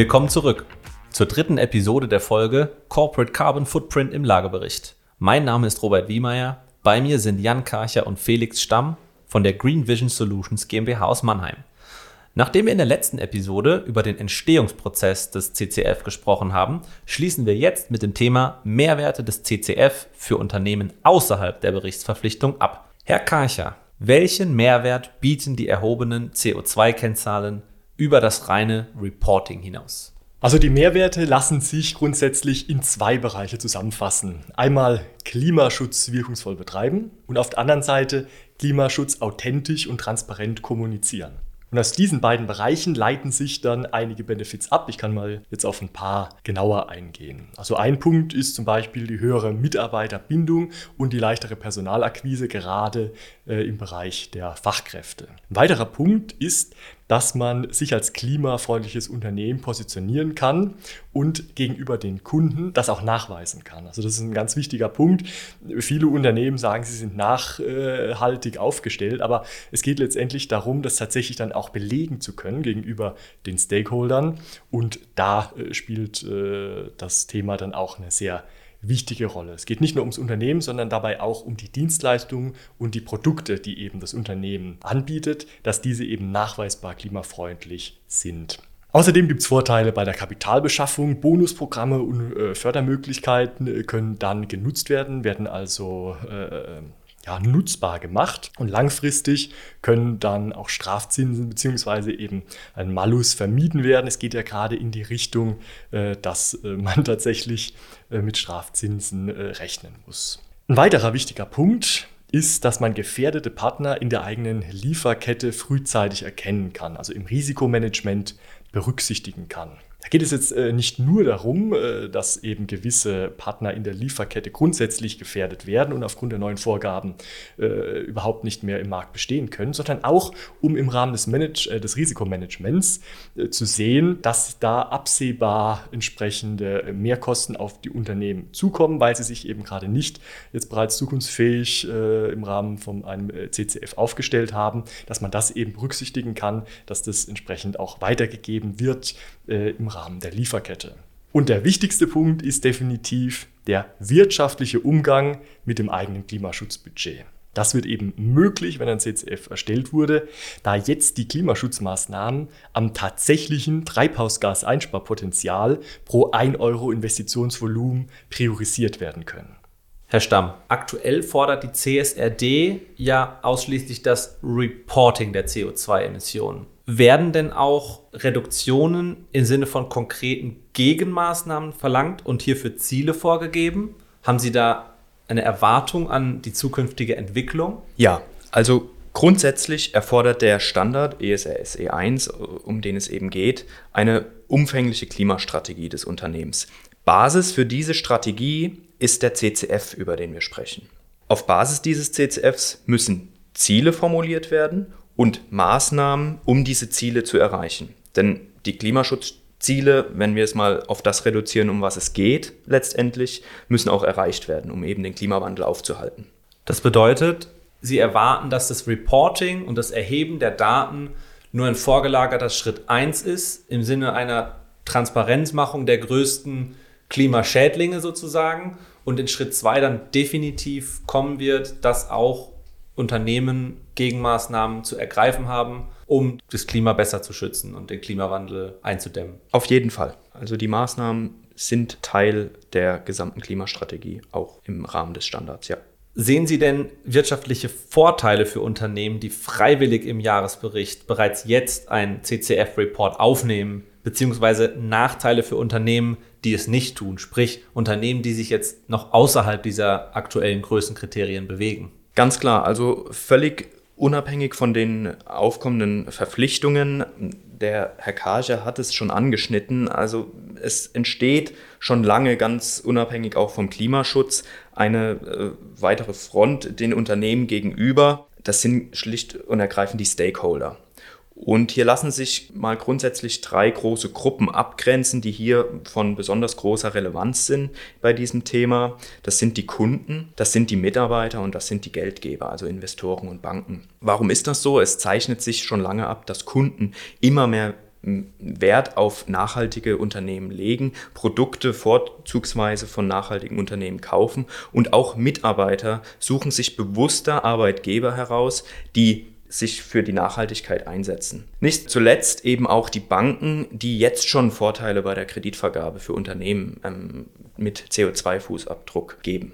Willkommen zurück zur dritten Episode der Folge Corporate Carbon Footprint im Lagebericht. Mein Name ist Robert Wiemeyer. Bei mir sind Jan Karcher und Felix Stamm von der Green Vision Solutions GmbH aus Mannheim. Nachdem wir in der letzten Episode über den Entstehungsprozess des CCF gesprochen haben, schließen wir jetzt mit dem Thema Mehrwerte des CCF für Unternehmen außerhalb der Berichtsverpflichtung ab. Herr Karcher, welchen Mehrwert bieten die erhobenen CO2-Kennzahlen über das reine Reporting hinaus? Also die Mehrwerte lassen sich grundsätzlich in zwei Bereiche zusammenfassen. Einmal Klimaschutz wirkungsvoll betreiben und auf der anderen Seite Klimaschutz authentisch und transparent kommunizieren. Und aus diesen beiden Bereichen leiten sich dann einige Benefits ab. Ich kann mal jetzt auf ein paar genauer eingehen. Also ein Punkt ist zum Beispiel die höhere Mitarbeiterbindung und die leichtere Personalakquise, gerade äh, im Bereich der Fachkräfte. Ein weiterer Punkt ist, dass man sich als klimafreundliches Unternehmen positionieren kann und gegenüber den Kunden das auch nachweisen kann. Also das ist ein ganz wichtiger Punkt. Viele Unternehmen sagen, sie sind nachhaltig aufgestellt, aber es geht letztendlich darum, das tatsächlich dann auch belegen zu können gegenüber den Stakeholdern. Und da äh, spielt äh, das Thema dann auch eine sehr wichtige Rolle. Es geht nicht nur ums Unternehmen, sondern dabei auch um die Dienstleistungen und die Produkte, die eben das Unternehmen anbietet, dass diese eben nachweisbar klimafreundlich sind. Außerdem gibt es Vorteile bei der Kapitalbeschaffung. Bonusprogramme und äh, Fördermöglichkeiten äh, können dann genutzt werden, werden also äh, ja, nutzbar gemacht. Und langfristig können dann auch Strafzinsen bzw. eben ein Malus vermieden werden. Es geht ja gerade in die Richtung, äh, dass äh, man tatsächlich äh, mit Strafzinsen rechnen muss. Ein weiterer wichtiger Punkt ist, dass man gefährdete Partner in der eigenen Lieferkette frühzeitig erkennen kann, also im Risikomanagement berücksichtigen kann. Da geht es jetzt äh, nicht nur darum, äh, dass eben gewisse Partner in der Lieferkette grundsätzlich gefährdet werden und aufgrund der neuen Vorgaben äh, überhaupt nicht mehr im Markt bestehen können, sondern auch um im Rahmen des, Manage des Risikomanagements zu sehen, dass da absehbar entsprechende Mehrkosten auf die Unternehmen zukommen, weil sie sich eben gerade nicht jetzt bereits zukunftsfähig äh, im Rahmen von einem CCF aufgestellt haben, dass man das eben berücksichtigen kann, dass das entsprechend auch weitergegeben wird im Rahmen der Lieferkette. Und der wichtigste Punkt ist definitiv der wirtschaftliche Umgang mit dem eigenen Klimaschutzbudget. Das wird eben möglich, wenn ein CCF erstellt wurde, da jetzt die Klimaschutzmaßnahmen am tatsächlichen Treibhausgaseinsparpotenzial pro 1 Euro Investitionsvolumen priorisiert werden können. Herr Stamm, aktuell fordert die CSRD ja ausschließlich das Reporting der CO2-Emissionen. Werden denn auch Reduktionen im Sinne von konkreten Gegenmaßnahmen verlangt und hierfür Ziele vorgegeben? Haben Sie da eine Erwartung an die zukünftige Entwicklung? Ja, also grundsätzlich erfordert der Standard ESRS E1, um den es eben geht, eine umfängliche Klimastrategie des Unternehmens. Basis für diese Strategie ist der CCF, über den wir sprechen. Auf Basis dieses CCFs müssen Ziele formuliert werden und Maßnahmen, um diese Ziele zu erreichen. Denn die Klimaschutzziele, wenn wir es mal auf das reduzieren, um was es geht, letztendlich, müssen auch erreicht werden, um eben den Klimawandel aufzuhalten. Das bedeutet, Sie erwarten, dass das Reporting und das Erheben der Daten nur ein vorgelagerter Schritt 1 ist, im Sinne einer Transparenzmachung der größten Klimaschädlinge sozusagen und in Schritt 2 dann definitiv kommen wird, dass auch Unternehmen Gegenmaßnahmen zu ergreifen haben, um das Klima besser zu schützen und den Klimawandel einzudämmen. Auf jeden Fall. Also die Maßnahmen sind Teil der gesamten Klimastrategie, auch im Rahmen des Standards, ja. Sehen Sie denn wirtschaftliche Vorteile für Unternehmen, die freiwillig im Jahresbericht bereits jetzt einen CCF-Report aufnehmen, beziehungsweise Nachteile für Unternehmen, die es nicht tun, sprich Unternehmen, die sich jetzt noch außerhalb dieser aktuellen Größenkriterien bewegen? Ganz klar, also völlig unabhängig von den aufkommenden Verpflichtungen. Der Herr Kager hat es schon angeschnitten. Also es entsteht schon lange ganz unabhängig auch vom Klimaschutz eine äh, weitere Front den Unternehmen gegenüber. Das sind schlicht und ergreifend die Stakeholder. Und hier lassen sich mal grundsätzlich drei große Gruppen abgrenzen, die hier von besonders großer Relevanz sind bei diesem Thema. Das sind die Kunden, das sind die Mitarbeiter und das sind die Geldgeber, also Investoren und Banken. Warum ist das so? Es zeichnet sich schon lange ab, dass Kunden immer mehr Wert auf nachhaltige Unternehmen legen, Produkte vorzugsweise von nachhaltigen Unternehmen kaufen und auch Mitarbeiter suchen sich bewusster Arbeitgeber heraus, die sich für die Nachhaltigkeit einsetzen. Nicht zuletzt eben auch die Banken, die jetzt schon Vorteile bei der Kreditvergabe für Unternehmen ähm, mit CO2-Fußabdruck geben.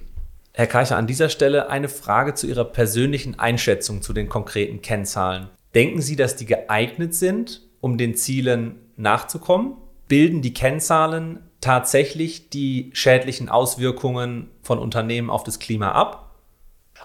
Herr Keicher, an dieser Stelle eine Frage zu Ihrer persönlichen Einschätzung zu den konkreten Kennzahlen. Denken Sie, dass die geeignet sind, um den Zielen nachzukommen? Bilden die Kennzahlen tatsächlich die schädlichen Auswirkungen von Unternehmen auf das Klima ab?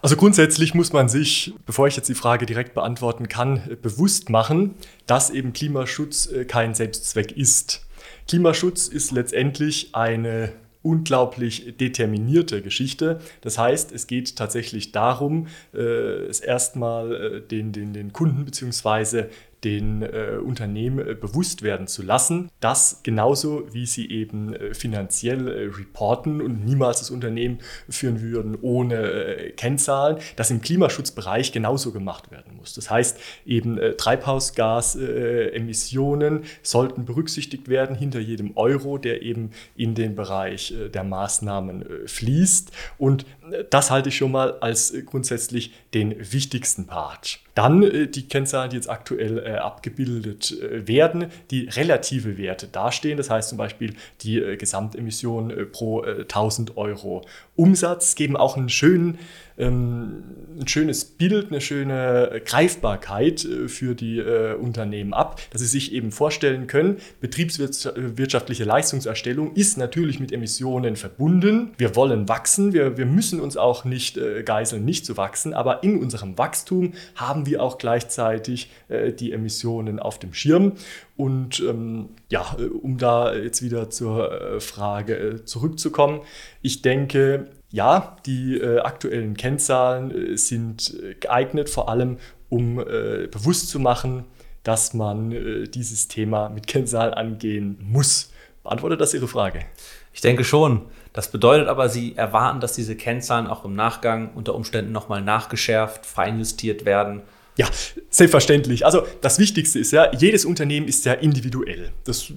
Also grundsätzlich muss man sich, bevor ich jetzt die Frage direkt beantworten kann, bewusst machen, dass eben Klimaschutz äh, kein Selbstzweck ist. Klimaschutz ist letztendlich eine unglaublich determinierte Geschichte. Das heißt, es geht tatsächlich darum, äh, es erstmal äh, den, den, den Kunden bzw den äh, Unternehmen äh, bewusst werden zu lassen, dass genauso wie sie eben äh, finanziell äh, reporten und niemals das Unternehmen führen würden ohne äh, Kennzahlen, dass im Klimaschutzbereich genauso gemacht werden muss. Das heißt, eben äh, Treibhausgasemissionen sollten berücksichtigt werden hinter jedem Euro, der eben in den Bereich der Maßnahmen fließt. Und das halte ich schon mal als grundsätzlich den wichtigsten Part. Dann äh, die Kennzahlen, die jetzt aktuell äh, abgebildet äh, werden, die relative Werte dastehen. Das heißt zum Beispiel die Gesamtemission pro 1000 äh, Euro Umsatz geben auch einen schönen ähm, ein schönes Bild, eine schöne Greifbarkeit für die Unternehmen ab, dass sie sich eben vorstellen können, betriebswirtschaftliche Leistungserstellung ist natürlich mit Emissionen verbunden. Wir wollen wachsen, wir, wir müssen uns auch nicht geiseln, nicht zu wachsen, aber in unserem Wachstum haben wir auch gleichzeitig die Emissionen auf dem Schirm. Und ähm, ja, um da jetzt wieder zur Frage zurückzukommen, ich denke, ja, die äh, aktuellen Kennzahlen äh, sind äh, geeignet, vor allem um äh, bewusst zu machen, dass man äh, dieses Thema mit Kennzahlen angehen muss. Beantwortet das Ihre Frage? Ich denke schon. Das bedeutet aber, Sie erwarten, dass diese Kennzahlen auch im Nachgang unter Umständen nochmal nachgeschärft, feinjustiert werden ja, selbstverständlich. Also das Wichtigste ist ja, jedes Unternehmen ist ja individuell. Das, äh,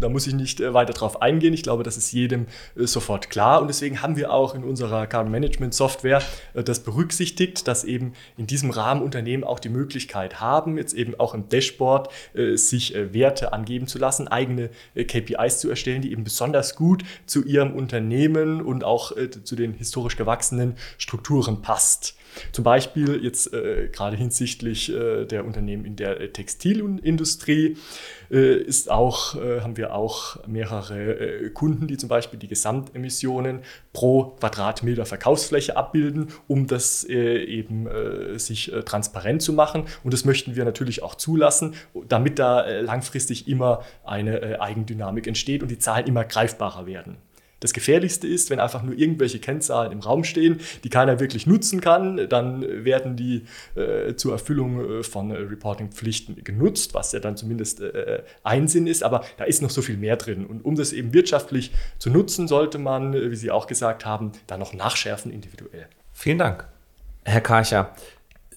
da muss ich nicht äh, weiter drauf eingehen. Ich glaube, das ist jedem äh, sofort klar. Und deswegen haben wir auch in unserer Carbon Management Software das berücksichtigt, dass eben in diesem Rahmen Unternehmen auch die Möglichkeit haben, jetzt eben auch im Dashboard sich Werte angeben zu lassen, eigene KPIs zu erstellen, die eben besonders gut zu ihrem Unternehmen und auch zu den historisch gewachsenen Strukturen passt. Zum Beispiel jetzt äh, gerade hinsichtlich äh, der Unternehmen in der äh, Textilindustrie äh, ist auch, äh, haben wir auch mehrere äh, Kunden, die zum Beispiel die Gesamtemissionen pro Quadratmeter Verkaufsfläche abbilden, um das eben sich transparent zu machen. Und das möchten wir natürlich auch zulassen, damit da langfristig immer eine Eigendynamik entsteht und die Zahlen immer greifbarer werden. Das Gefährlichste ist, wenn einfach nur irgendwelche Kennzahlen im Raum stehen, die keiner wirklich nutzen kann, dann werden die äh, zur Erfüllung äh, von äh, Reporting-Pflichten genutzt, was ja dann zumindest äh, ein Sinn ist, aber da ist noch so viel mehr drin. Und um das eben wirtschaftlich zu nutzen, sollte man, äh, wie Sie auch gesagt haben, da noch nachschärfen individuell. Vielen Dank. Herr Karcher,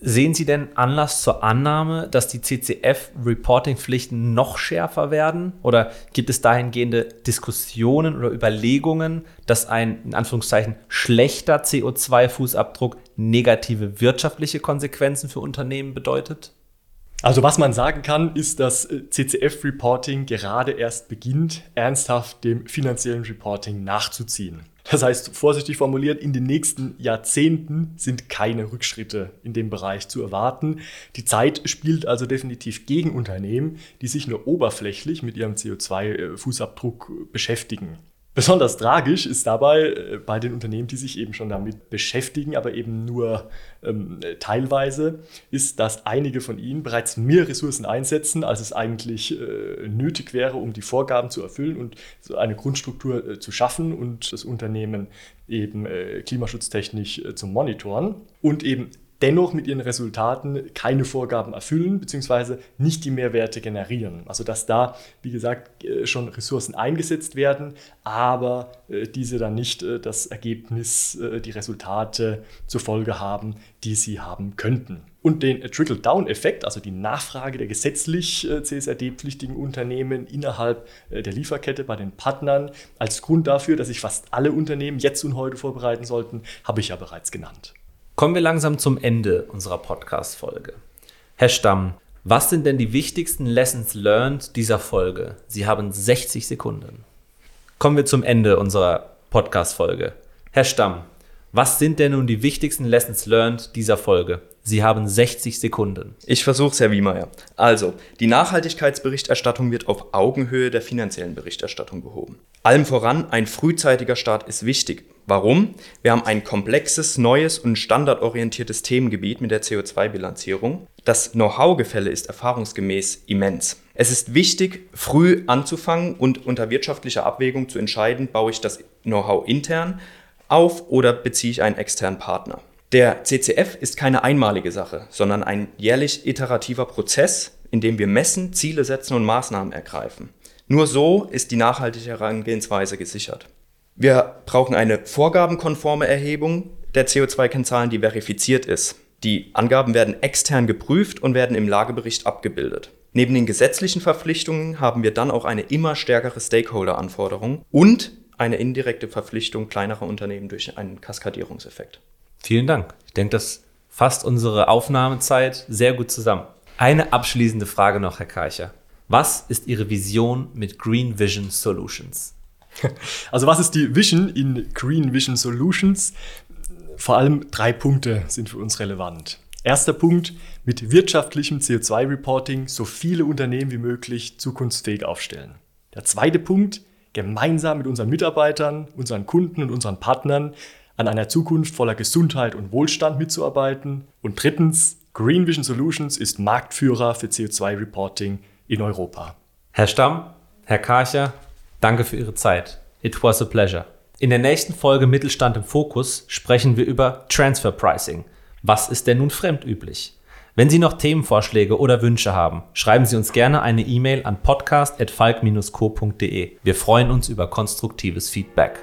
Sehen Sie denn Anlass zur Annahme, dass die CCF-Reporting-Pflichten noch schärfer werden? Oder gibt es dahingehende Diskussionen oder Überlegungen, dass ein in Anführungszeichen schlechter CO2-Fußabdruck negative wirtschaftliche Konsequenzen für Unternehmen bedeutet? Also was man sagen kann, ist, dass äh, CCF-Reporting gerade erst beginnt, ernsthaft dem finanziellen Reporting nachzuziehen. Das heißt, vorsichtig formuliert, in den nächsten Jahrzehnten sind keine Rückschritte in dem Bereich zu erwarten. Die Zeit spielt also definitiv gegen Unternehmen, die sich nur oberflächlich mit ihrem CO2-Fußabdruck beschäftigen. Besonders tragisch ist dabei äh, bei den Unternehmen, die sich eben schon damit beschäftigen, aber eben nur ähm, teilweise, ist, dass einige von ihnen bereits mehr Ressourcen einsetzen, als es eigentlich äh, nötig wäre, um die Vorgaben zu erfüllen und so eine Grundstruktur äh, zu schaffen und das Unternehmen eben äh, klimaschutztechnisch äh, zu monitoren. Und eben dennoch mit ihren Resultaten keine Vorgaben erfüllen bzw. nicht die Mehrwerte generieren. Also dass da, wie gesagt, äh, schon Ressourcen eingesetzt werden, aber äh, diese dann nicht äh, das Ergebnis, die Resultate zur Folge haben, die sie haben könnten. Und den Trickle-Down-Effekt, also die Nachfrage der gesetzlich CSRD-pflichtigen Unternehmen innerhalb der Lieferkette bei den Partnern als Grund dafür, dass sich fast alle Unternehmen jetzt und heute vorbereiten sollten, habe ich ja bereits genannt. Kommen wir langsam zum Ende unserer Podcast-Folge. Herr Stamm, was sind denn die wichtigsten Lessons learned dieser Folge? Sie haben 60 Sekunden. Kommen wir zum Ende unserer Podcast-Folge. Herr Stamm, was sind denn nun die wichtigsten Lessons learned dieser Folge? Sie haben 60 Sekunden. Ich versuche es, Herr Wiemeyer. Also, die Nachhaltigkeitsberichterstattung wird auf Augenhöhe der finanziellen Berichterstattung behoben. Allem voran, ein frühzeitiger Start ist wichtig. Warum? Wir haben ein komplexes, neues und standardorientiertes Themengebiet mit der CO2-Bilanzierung. Das Know-how-Gefälle ist erfahrungsgemäß immens. Es ist wichtig, früh anzufangen und unter wirtschaftlicher Abwägung zu entscheiden, baue ich das Know-how intern auf oder beziehe ich einen externen Partner. Der CCF ist keine einmalige Sache, sondern ein jährlich iterativer Prozess, in dem wir messen, Ziele setzen und Maßnahmen ergreifen. Nur so ist die nachhaltige Herangehensweise gesichert. Wir brauchen eine vorgabenkonforme Erhebung der CO2-Kennzahlen, die verifiziert ist. Die Angaben werden extern geprüft und werden im Lagebericht abgebildet. Neben den gesetzlichen Verpflichtungen haben wir dann auch eine immer stärkere Stakeholder-Anforderung und eine indirekte Verpflichtung kleinerer Unternehmen durch einen Kaskadierungseffekt. Vielen Dank. Ich denke, das fasst unsere Aufnahmezeit sehr gut zusammen. Eine abschließende Frage noch, Herr Karcher. Was ist Ihre Vision mit Green Vision Solutions? Also was ist die Vision in Green Vision Solutions? Vor allem drei Punkte sind für uns relevant. Erster Punkt, mit wirtschaftlichem CO2-Reporting so viele Unternehmen wie möglich zukunftsfähig aufstellen. Der zweite Punkt, gemeinsam mit unseren Mitarbeitern, unseren Kunden und unseren Partnern an einer Zukunft voller Gesundheit und Wohlstand mitzuarbeiten. Und drittens, Green Vision Solutions ist Marktführer für CO2-Reporting in Europa. Herr Stamm, Herr Karcher, Danke für Ihre Zeit. It was a pleasure. In der nächsten Folge Mittelstand im Fokus sprechen wir über Transfer Pricing. Was ist denn nun fremdüblich? Wenn Sie noch Themenvorschläge oder Wünsche haben, schreiben Sie uns gerne eine E-Mail an podcast.falk-co.de. Wir freuen uns über konstruktives Feedback.